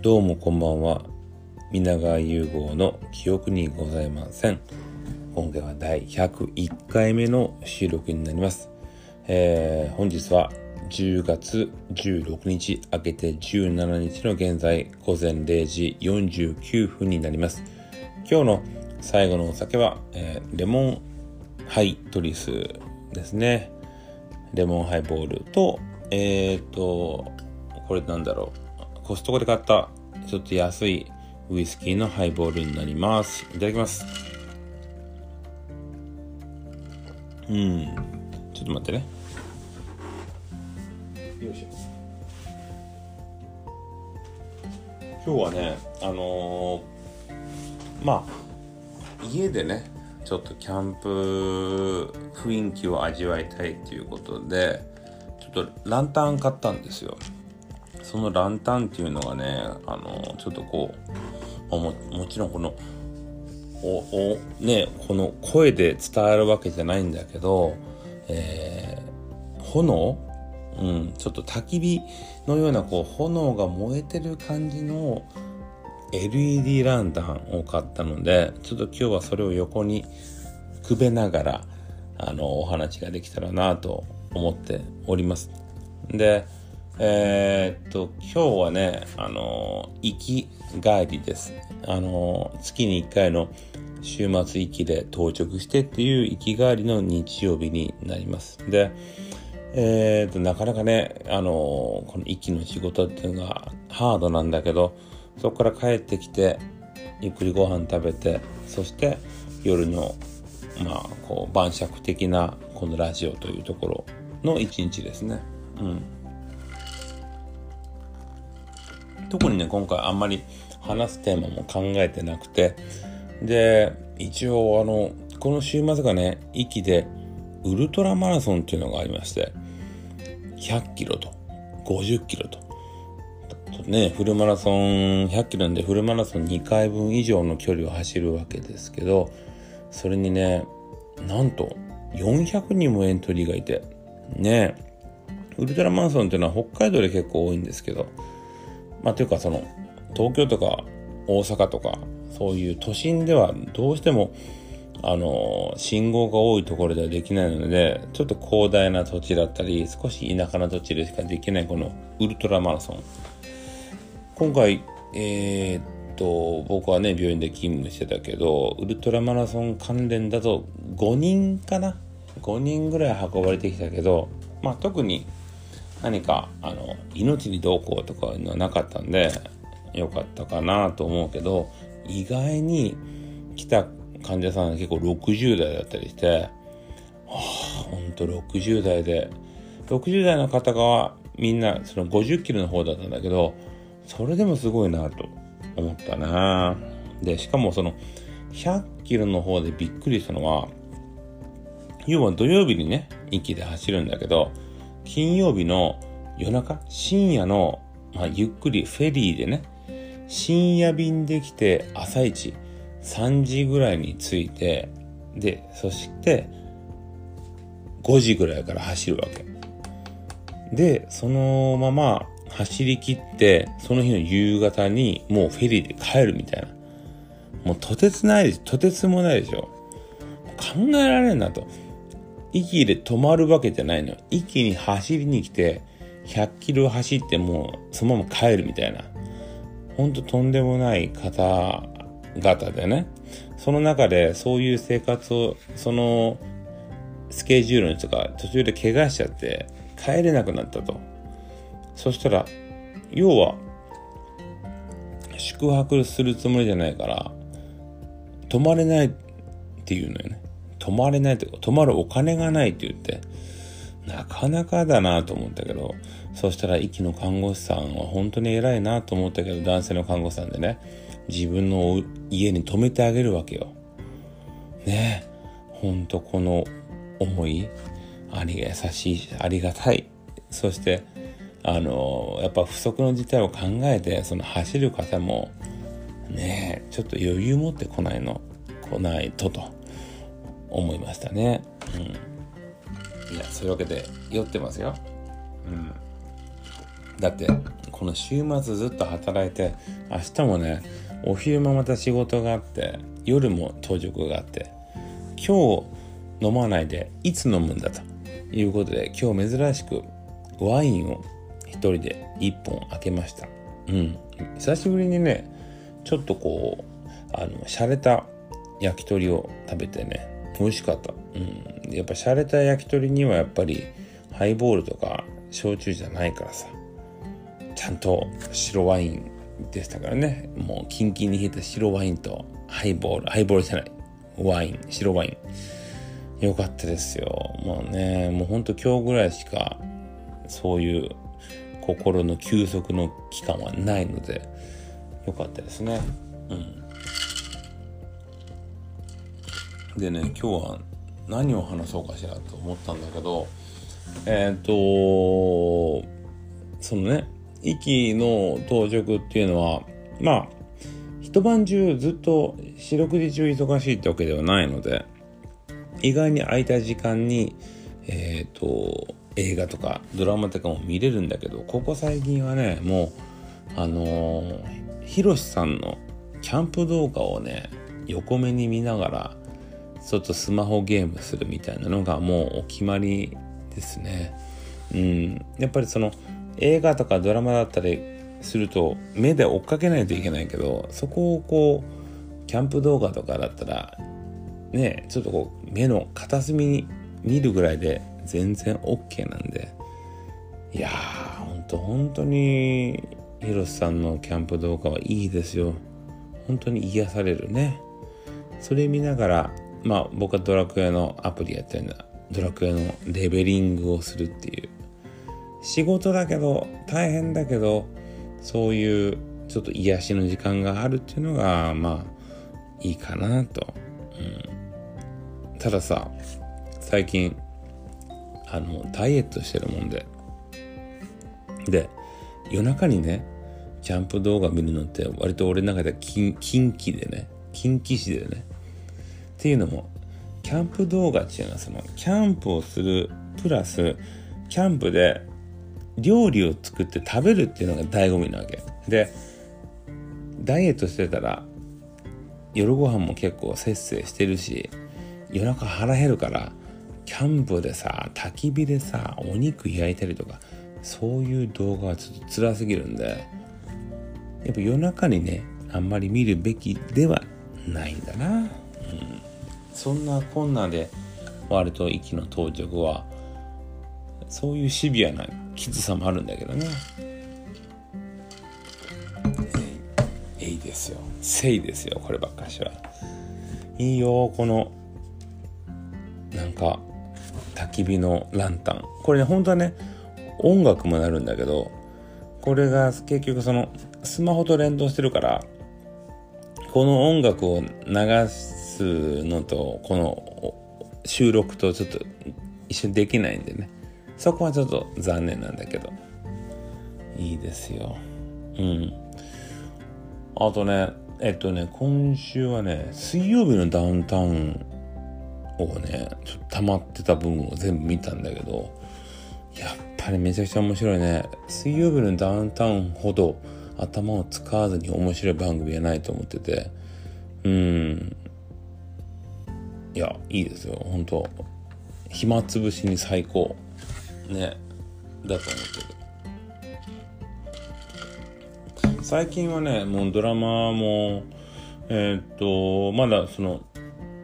どうもこんばんは。皆川融合の記憶にございません。今回は第101回目の収録になります。えー、本日は10月16日明けて17日の現在午前0時49分になります。今日の最後のお酒は、えー、レモンハイトリスですね。レモンハイボールと、えっ、ー、と、これなんだろう。コストコで買ったちょっと安いウイスキーのハイボールになります。いただきます。うん。ちょっと待ってね。よいしょ。今日はね、あのー、まあ、家でね、ちょっとキャンプ雰囲気を味わいたいっていうことで、ちょっとランタン買ったんですよ。そのランタンっていうのがねあのちょっとこうももちろんこのおおねこの声で伝わるわけじゃないんだけど、えー、炎？うん、ちょっと焚き火のようなこう炎が燃えてる感じの LED ランタンを買ったのでちょっと今日はそれを横にくべながらあのお話ができたらなと思っております。でえー、っと、今日はね、あの、行き帰りです。あの、月に1回の週末行きで到着してっていう行き帰りの日曜日になります。で、えー、っと、なかなかね、あの、この行きの仕事っていうのがハードなんだけど、そこから帰ってきて、ゆっくりご飯食べて、そして夜の、まあ、こう、晩酌的なこのラジオというところの一日ですね。うん。特にね今回あんまり話すテーマも考えてなくて。で一応あのこの週末がね息でウルトラマラソンっていうのがありまして100キロと50キロと。ねフルマラソン100キロなんでフルマラソン2回分以上の距離を走るわけですけどそれにねなんと400人もエントリーがいて。ねウルトラマラソンっていうのは北海道で結構多いんですけどまあ、というかその東京とか大阪とかそういう都心ではどうしてもあの信号が多いところではできないのでちょっと広大な土地だったり少し田舎な土地でしかできないこのウルトラマラソン。今回えー、っと僕はね病院で勤務してたけどウルトラマラソン関連だと5人かな？5人ぐらい運ばれてきたけどまあ特に何かあの命にどうこうとかいうのはなかったんでよかったかなと思うけど意外に来た患者さんが結構60代だったりしてはあほんと60代で60代の方がみんなその50キロの方だったんだけどそれでもすごいなと思ったな。でしかもその100キロの方でびっくりしたのは要は土曜日にね息で走るんだけど金曜日の夜中、深夜の、まあ、ゆっくりフェリーでね、深夜便で来て朝一3時ぐらいに着いて、で、そして5時ぐらいから走るわけ。で、そのまま走り切って、その日の夕方にもうフェリーで帰るみたいな。もうとてつないでしょ。とてつもないでしょ。考えられんなと。息で止まるわけじゃないの。息に走りに来て、100キロ走ってもうそのまま帰るみたいな。ほんととんでもない方々でね。その中でそういう生活を、そのスケジュールの人が途中で怪我しちゃって帰れなくなったと。そしたら、要は、宿泊するつもりじゃないから、泊まれないっていうのよね。泊まれないというか、泊まるお金がないって言って、なかなかだなと思ったけど、そしたら息の看護師さんは本当に偉いなと思ったけど、男性の看護師さんでね、自分の家に泊めてあげるわけよ。ねえ、ほんとこの思い、ありが優しい、ありがたい。そして、あの、やっぱ不測の事態を考えて、その走る方も、ねえ、ちょっと余裕持ってこないの、来ないとと。思いましたね。うん。いや、そういうわけで、酔ってますよ。うん。だってこの週末ずっと働いて明日もねお昼間また仕事があって夜も当直があって今日飲まないでいつ飲むんだということで今日珍しくワインを一人で一本開けましたうん久しぶりにねちょっとこうあの洒落た焼き鳥を食べてね美味しかった、うん、やっぱ洒落た焼き鳥にはやっぱりハイボールとか焼酎じゃないからさ。ちゃんと白ワインでしたからね。もうキンキンに冷えた白ワインとハイボール。ハイボールじゃない。ワイン。白ワイン。よかったですよ。もうねもうほんと今日ぐらいしかそういう心の休息の期間はないのでよかったですね。うん。でね今日は何を話そうかしらと思ったんだけどえっ、ー、とそのね息の当直っていうのはまあ一晩中ずっと四六時中忙しいってわけではないので意外に空いた時間にえっ、ー、と映画とかドラマとかも見れるんだけどここ最近はねもうあのひろしさんのキャンプ動画をね横目に見ながらちょっとスマホゲームするみたいなのがもうお決まりですね。うん、やっぱりその映画とかドラマだったりすると目で追っかけないといけないけどそこをこうキャンプ動画とかだったらねちょっとこう目の片隅に見るぐらいで全然 OK なんで。いやーほんと本当にヒロシさんのキャンプ動画はいいですよ。本当に癒されるね。それ見ながらまあ僕はドラクエのアプリやってるんだ。ドラクエのレベリングをするっていう。仕事だけど大変だけどそういうちょっと癒しの時間があるっていうのがまあいいかなと、うん、たださ最近あのダイエットしてるもんで。で夜中にねキャンプ動画見るのって割と俺の中では近畿でね。近畿市でね。っていうのもキャンプ動画っていうのはそのキャンプをするプラスキャンプで料理を作って食べるっていうのが醍醐味なわけ。でダイエットしてたら夜ご飯も結構節制してるし夜中腹減るからキャンプでさ焚き火でさお肉焼いたりとかそういう動画はちょっと辛すぎるんでやっぱ夜中にねあんまり見るべきではないんだな、そんなこんなで割と息の到着はそういうシビアなきつさもあるんだけどね。えいですよ。せいですよこればっかしは。いいよこのなんか焚き火のランタン。これね本当はね音楽もなるんだけどこれが結局そのスマホと連動してるからこの音楽を流すのとこの収録とちょっと一緒にできないんでね。そこはちょっと残念なんだけど。いいですよ。うん。あとねえっとね今週はね水曜日のダウンタウンをねちょっと溜まってた分を全部見たんだけどやっぱりめちゃくちゃ面白いね。水曜日のダウンタウンほど頭を使わずに面白い番組はないと思ってて。うん。いやいいですよ。本当暇つぶしに最高。ね。だと思ってる。最近はねもうドラマもえー、っとまだその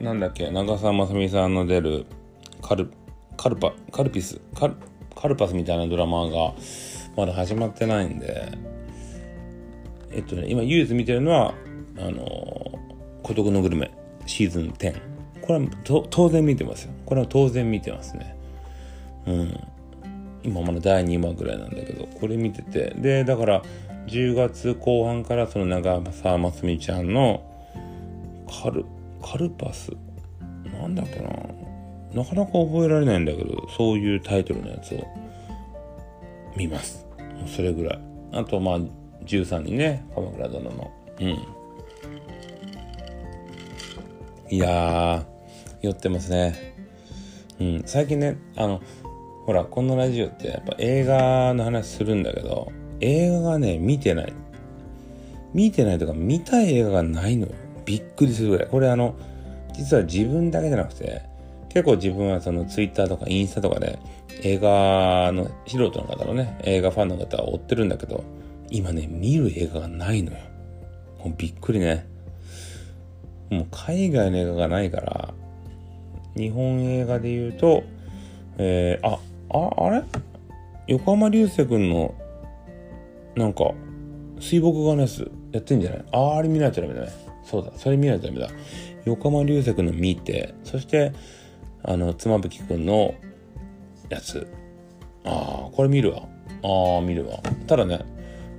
なんだっけ長澤まさみさんの出るカルカルパカルピスカルカルパスみたいなドラマがまだ始まってないんでえっとね今唯一見てるのはあの孤独のグルメシーズン10これは当然見てますよ。これは当然見てますね。うん。今まだ第2話ぐらいなんだけどこれ見てて。でだから10月後半からその長澤まつみちゃんのカルカルパス。なんだっけな。なかなか覚えられないんだけどそういうタイトルのやつを見ます。それぐらい。あとまあ13人ね。鎌倉殿の。うん。いや酔ってますねうん最近ねあのほら、このラジオってやっぱ映画の話するんだけど、映画がね、見てない。見てないとか、見たい映画がないのよ。びっくりするぐらい。これあの、実は自分だけじゃなくて、結構自分はそのツイッターとかインスタとかで映画の素人の方のね、映画ファンの方は追ってるんだけど、今ね、見る映画がないのよ。もうびっくりね。もう海外の映画がないから、日本映画で言うと、えー、あ、あ、あれ？横浜流星君の、なんか、水墨画のやつやってんじゃない？ああれ見ないとダメだね。そうだ、それ見ないとダメだ。横浜流星君の見て、そして、あの、妻夫木君のやつ。ああ、これ見るわ。ああ、見るわ。ただね、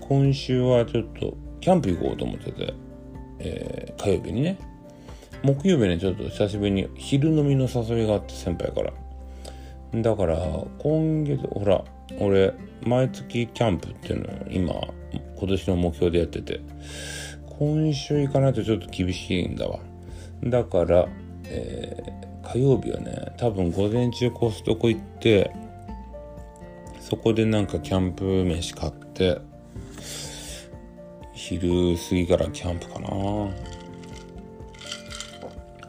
今週はちょっと、キャンプ行こうと思ってて、えー、火曜日にね。木曜日ね、ちょっと久しぶりに昼飲みの誘いがあって、先輩から。だから、今月、ほら、俺、毎月キャンプっていうのを今、今年の目標でやってて、今週行かないとちょっと厳しいんだわ。だから、えー、火曜日はね、多分午前中コストコ行って、そこでなんかキャンプ飯買って、昼過ぎからキャンプかな。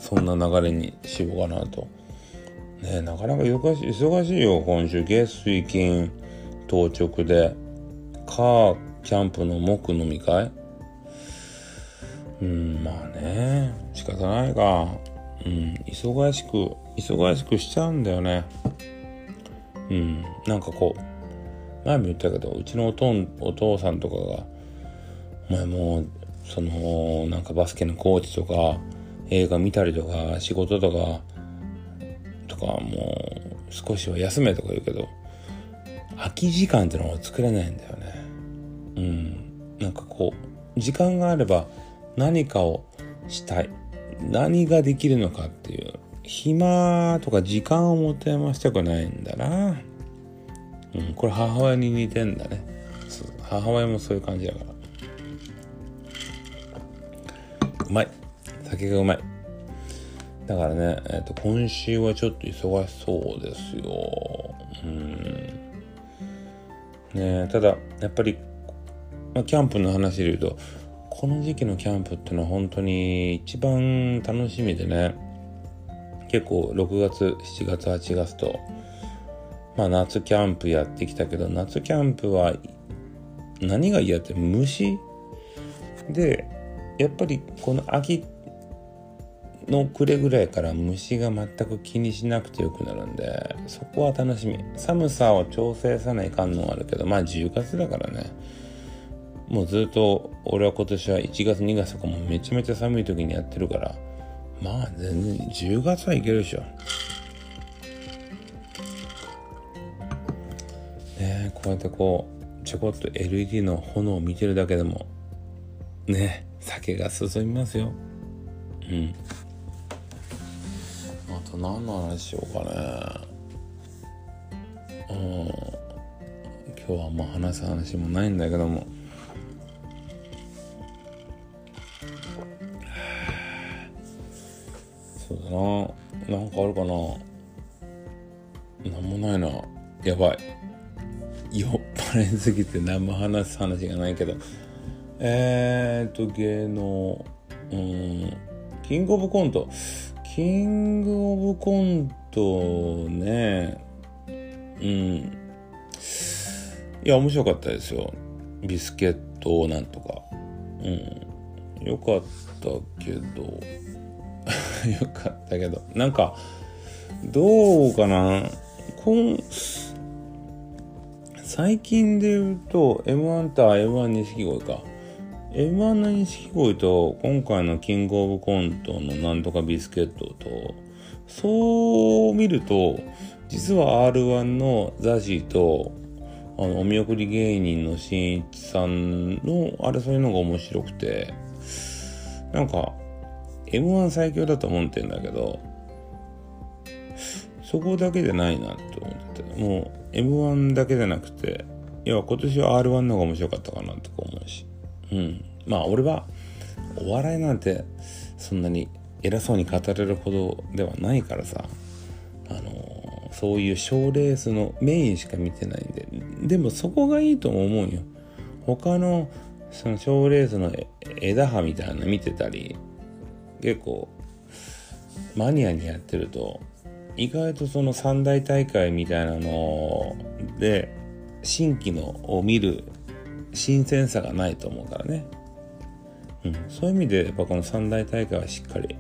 そんな流れにしようかなと。ねなかなか忙しい、忙しいよ、今週。月水金当直で。か、キャンプの木飲み会うん、まあね、仕方ないか。うん、忙しく、忙しくしちゃうんだよね。うん、なんかこう、前も言ったけど、うちのおとんお父さんとかが、お前もう、その、なんかバスケのコーチとか、映画見たりとか、仕事とか、とか、もう、少しは休めとか言うけど、空き時間ってのを作れないんだよね。うん。なんかこう、時間があれば何かをしたい。何ができるのかっていう。暇とか時間を持て余したくないんだな。うん、これ母親に似てんだね。母親もそういう感じだから。うまい。酒がうまい。だからね、えっ、ー、と、今週はちょっと忙しそうですよ。うん。ねただ、やっぱり、ま、キャンプの話で言うと、この時期のキャンプってのは本当に一番楽しみでね、結構6月、7月、8月と、まあ夏キャンプやってきたけど、夏キャンプは何が嫌って虫？で、やっぱりこの秋の暮れぐらいから虫が全く気にしなくてよくなるんで、そこは楽しみ。寒さを調整さないかんのはあるけど、まあ10月だからね。もうずっと俺は今年は1月2月とかもめちゃめちゃ寒い時にやってるから、まあ全然10月はいけるでしょ。ねこうやってこう、ちょこっと LED の炎を見てるだけでも、ね酒が進みますよ。うん。と何の話しようかね。うん。今日はまあ話す話もないんだけども。そうだな。なんかあるかな。なんもないな。やばい。酔っ払いすぎて何も話す話がないけど。えー、っと芸能。うん。キングオブコント。キングオブコントね、うん。いや、面白かったですよ。ビスケットをなんとか。うん。よかったけど、よかったけど、なんか、どうかな？こん、最近で言うと、M1 と M1 錦鯉か。M1 の錦鯉と今回のキングオブコントのなんとかビスケットとそう見ると実は R1 のザジーとあのお見送り芸人のしんいちさんのあれそういうのが面白くてなんか M1 最強だと思ってんだけどそこだけじゃないなって思ってもう M1 だけじゃなくていや今年は R1 の方が面白かったかなとか思うし。うん。まあ俺はお笑いなんてそんなに偉そうに語れるほどではないからさ、あの、そういう賞レースのメインしか見てないんで。でもそこがいいとも思うよ。他のその賞レースの枝葉みたいなの見てたり結構マニアにやってると意外とその三大大会みたいなので新規のを見る新鮮さがないと思うからね、うん、そういう意味でやっぱこの三大大会はしっかり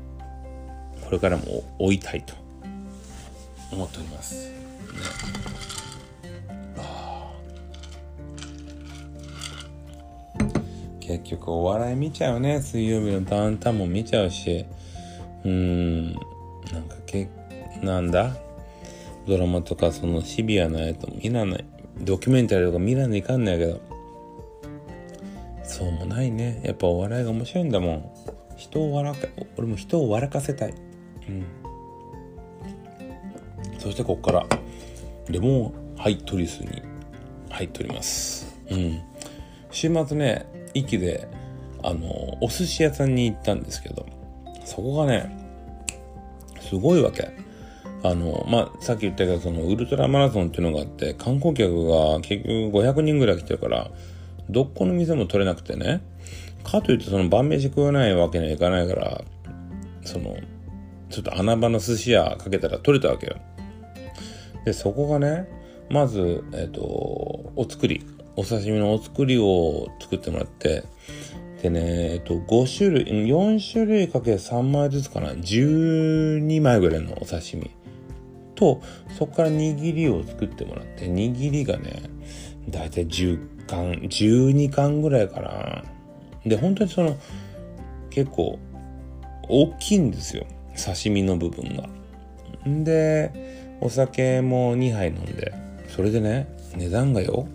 これからも追いたいと。思っております、ね、結局お笑い見ちゃうね。水曜日のダウンタウンも見ちゃうし。うん。なんかけなんだ？ドラマとかそのシビアなやつも見らない。ドキュメンタリーとか見らないかんないけど。そうもないね。やっぱお笑いが面白いんだもん。人を笑か俺も人を笑かせたい。うん。そしてここから。レモンハイトリスに入っております。うん。週末ね駅であのお寿司屋さんに行ったんですけど。そこがねすごいわけ。あの、まあ、さっき言ったけど、その、ウルトラマラソンっていうのがあって、観光客が結局500人ぐらい来てるから、どこの店も取れなくてね。かといってその晩飯食わないわけにはいかないから、その、ちょっと穴場の寿司屋かけたら取れたわけよ。で、そこがね、まず、えっ、ー、と、お作り、お刺身のお作りを作ってもらって、でね、えっと、5種類、4種類かけ3枚ずつかな、12枚ぐらいのお刺身。と、そこから握りを作ってもらって、握りがね、だいたい10巻、12巻ぐらいかな。で、本当にその、結構、大きいんですよ。刺身の部分が。んで、お酒も2杯飲んで、それでね、値段がよ、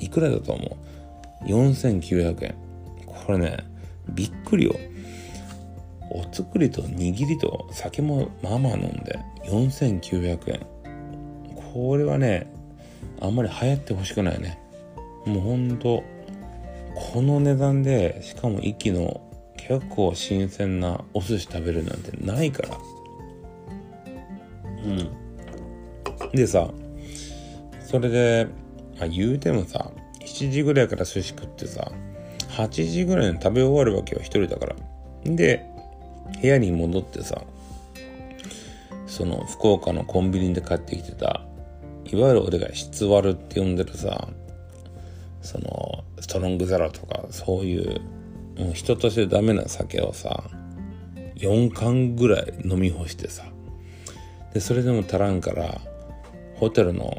いくらだと思う ?4900 円。これね、びっくりよ。お作りと握りと酒もまあまあ飲んで4900円。これはね、あんまり流行ってほしくないね。もうほんと、この値段で、しかも息の結構新鮮なお寿司食べるなんてないから。うん。でさ、それで、あ、言うてもさ、7時ぐらいから寿司食ってさ、8時ぐらいに食べ終わるわけよ、一人だから。で、部屋に戻ってさ、その福岡のコンビニで買ってきてた、いわゆる俺が質割るって呼んでるさ、そのストロングゼロとかそういうもう人としてダメな酒をさ4缶ぐらい飲み干してさでそれでも足らんからホテルの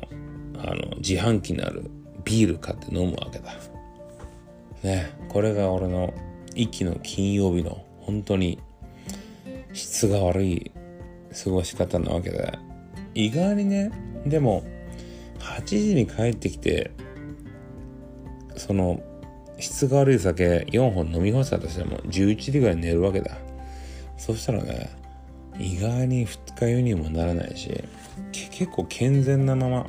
あの自販機にあるビール買って飲むわけだ。ねこれが俺の息の金曜日の本当に質が悪い過ごし方なわけで。意外にねでも8時に帰ってきてその質が悪い酒4本飲み干したとしても11時ぐらい寝るわけだ。そしたらね意外に二日酔いにもならないし結構健全なまま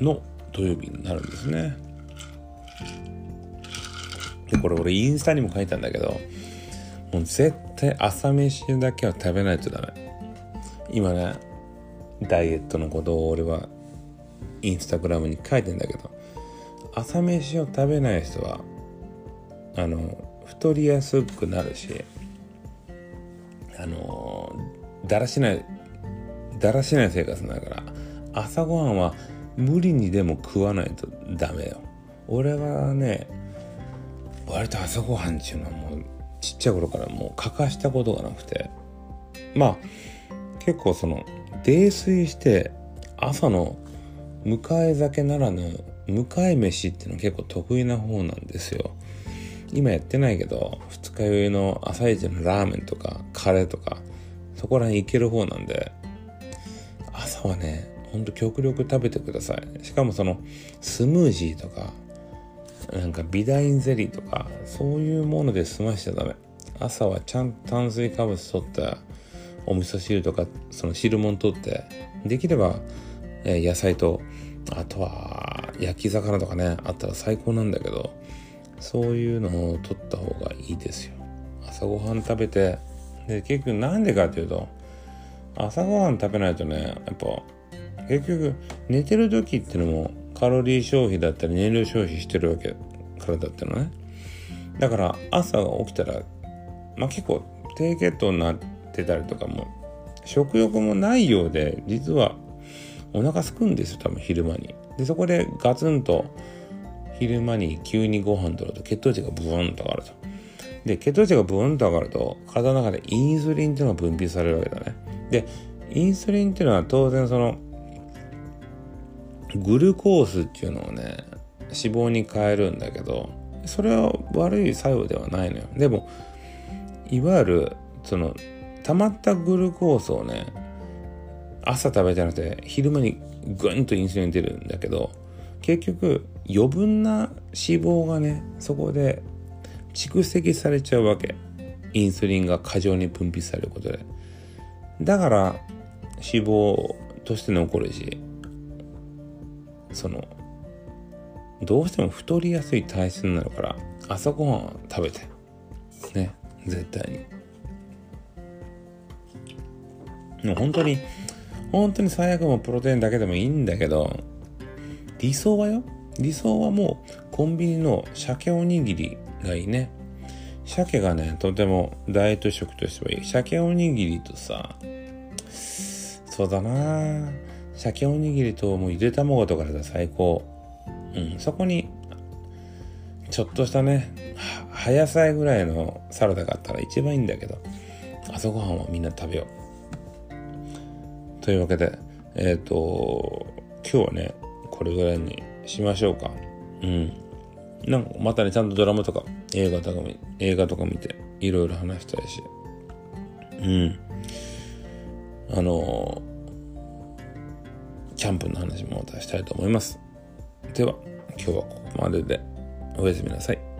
の土曜日になるんですね。でこれ俺インスタにも書いたんだけどもう絶対朝飯だけは食べないとダメ。今ねダイエットのことを俺はインスタグラムに書いてんだけど朝飯を食べない人はあの太りやすくなるしあのだらしないだらしない生活だから朝ごはんは無理にでも食わないとダメよ。俺はね割と朝ごはんっていうのはもうちっちゃい頃からもう欠かしたことがなくて。まあ結構その泥酔して朝の迎え酒ならぬ迎え飯っていうのは結構得意な方なんですよ。今やってないけど二日酔いの朝一のラーメンとかカレーとかそこら辺いける方なんで。朝はねほんと極力食べてください。しかもそのスムージーとかなんかビダインゼリーとかそういうもので済ましちゃダメ。朝はちゃんと炭水化物取ったお味噌汁とかその汁物取ってできれば、え、野菜とあとは焼き魚とかねあったら最高なんだけどそういうのを取った方がいいですよ。朝ごはん食べてで結局なんでかっていうと朝ごはん食べないとねやっぱ結局寝てる時っていうのもカロリー消費だったり燃料消費してるわけ体ってのね。だから朝起きたらまあ結構低血糖になってたりとかも食欲もないようで実はお腹すくんですよ多分昼間に。でそこでガツンと昼間に急にご飯取ると血糖値がブーンと上がると。で血糖値がブーンと上がると体の中でインスリンっていうのが分泌されるわけだね。でインスリンっていうのは当然そのグルコースっていうのをね脂肪に変えるんだけどそれは悪い作用ではないのよ。でもいわゆるその溜まったグルコースをね朝食べてなくて昼間にグンとインスリン出るんだけど結局余分な脂肪がねそこで蓄積されちゃうわけ。インスリンが過剰に分泌されることで。だから脂肪として残るしそのどうしても太りやすい体質になるから朝ごはん食べて。ね絶対に。もう本当に本当に最悪もプロテインだけでもいいんだけど理想はよ。理想はもうコンビニの鮭おにぎりがいいね。鮭がねとてもダイエット食としてはいい。鮭おにぎりとさそうだな。鮭おにぎりともうゆで卵とかで最高。うんそこにちょっとしたね葉野菜ぐらいのサラダがあったら一番いいんだけど朝ごはんはみんな食べよう。というわけでえっ、ー、と今日はねこれぐらいにしましょうかうんなんかまたねちゃんとドラマとか映画とか映画とか見ていろいろ話したいしうんあのキャンプの話もまたしたいと思います。では、今日はここまででおやすみなさい。